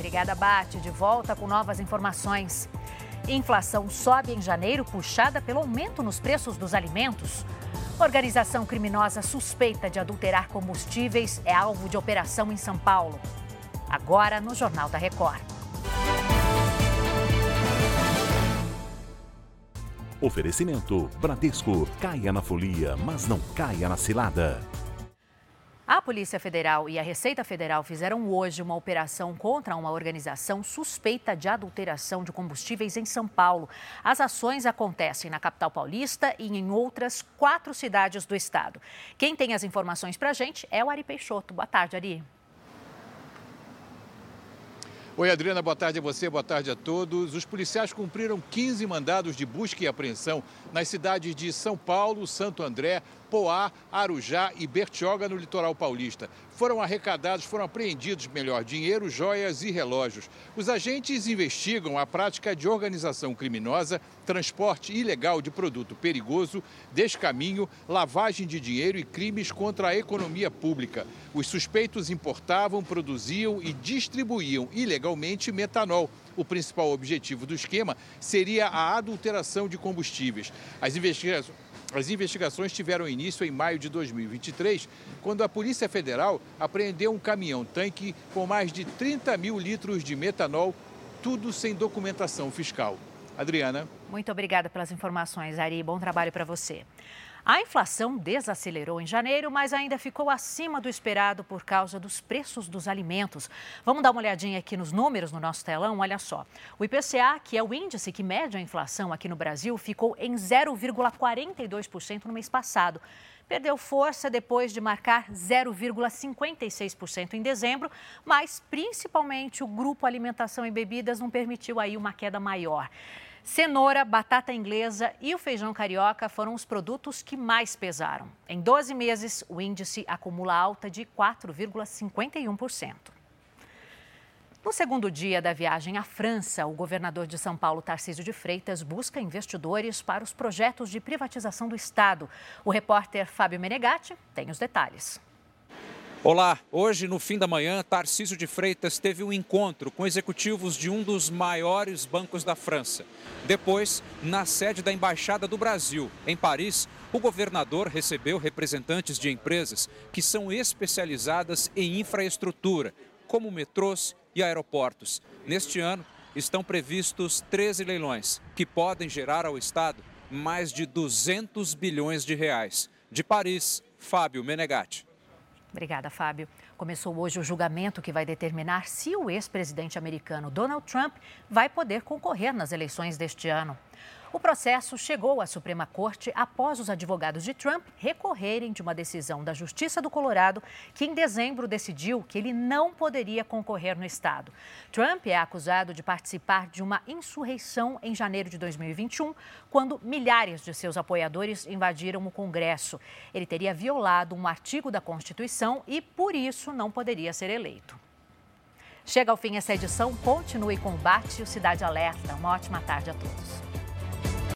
Obrigada, Bate. De volta com novas informações. Inflação sobe em janeiro, puxada pelo aumento nos preços dos alimentos. Organização criminosa suspeita de adulterar combustíveis é alvo de operação em São Paulo. Agora no Jornal da Record. Oferecimento Bradesco. Caia na folia, mas não caia na cilada. A Polícia Federal e a Receita Federal fizeram hoje uma operação contra uma organização suspeita de adulteração de combustíveis em São Paulo. As ações acontecem na capital paulista e em outras quatro cidades do estado. Quem tem as informações para a gente é o Ari Peixoto. Boa tarde, Ari. Oi, Adriana, boa tarde a você, boa tarde a todos. Os policiais cumpriram 15 mandados de busca e apreensão nas cidades de São Paulo, Santo André, Poá, Arujá e Bertioga, no litoral paulista. Foram arrecadados, foram apreendidos, melhor, dinheiro, joias e relógios. Os agentes investigam a prática de organização criminosa, transporte ilegal de produto perigoso, descaminho, lavagem de dinheiro e crimes contra a economia pública. Os suspeitos importavam, produziam e distribuíam ilegalmente metanol. O principal objetivo do esquema seria a adulteração de combustíveis. As investigações as investigações tiveram início em maio de 2023, quando a Polícia Federal apreendeu um caminhão-tanque com mais de 30 mil litros de metanol, tudo sem documentação fiscal. Adriana. Muito obrigada pelas informações, Ari. Bom trabalho para você. A inflação desacelerou em janeiro, mas ainda ficou acima do esperado por causa dos preços dos alimentos. Vamos dar uma olhadinha aqui nos números no nosso telão, olha só. O IPCA, que é o índice que mede a inflação aqui no Brasil, ficou em 0,42% no mês passado. Perdeu força depois de marcar 0,56% em dezembro, mas principalmente o grupo alimentação e bebidas não permitiu aí uma queda maior. Cenoura, batata inglesa e o feijão carioca foram os produtos que mais pesaram. Em 12 meses, o índice acumula alta de 4,51%. No segundo dia da viagem à França, o governador de São Paulo, Tarcísio de Freitas, busca investidores para os projetos de privatização do Estado. O repórter Fábio Menegatti tem os detalhes. Olá, hoje no fim da manhã, Tarcísio de Freitas teve um encontro com executivos de um dos maiores bancos da França. Depois, na sede da Embaixada do Brasil, em Paris, o governador recebeu representantes de empresas que são especializadas em infraestrutura, como metrôs e aeroportos. Neste ano, estão previstos 13 leilões, que podem gerar ao Estado mais de 200 bilhões de reais. De Paris, Fábio Menegatti. Obrigada, Fábio. Começou hoje o julgamento que vai determinar se o ex-presidente americano Donald Trump vai poder concorrer nas eleições deste ano. O processo chegou à Suprema Corte após os advogados de Trump recorrerem de uma decisão da Justiça do Colorado, que em dezembro decidiu que ele não poderia concorrer no estado. Trump é acusado de participar de uma insurreição em janeiro de 2021, quando milhares de seus apoiadores invadiram o Congresso. Ele teria violado um artigo da Constituição e, por isso, não poderia ser eleito. Chega ao fim essa edição. Continue com o o Cidade Alerta. Uma ótima tarde a todos.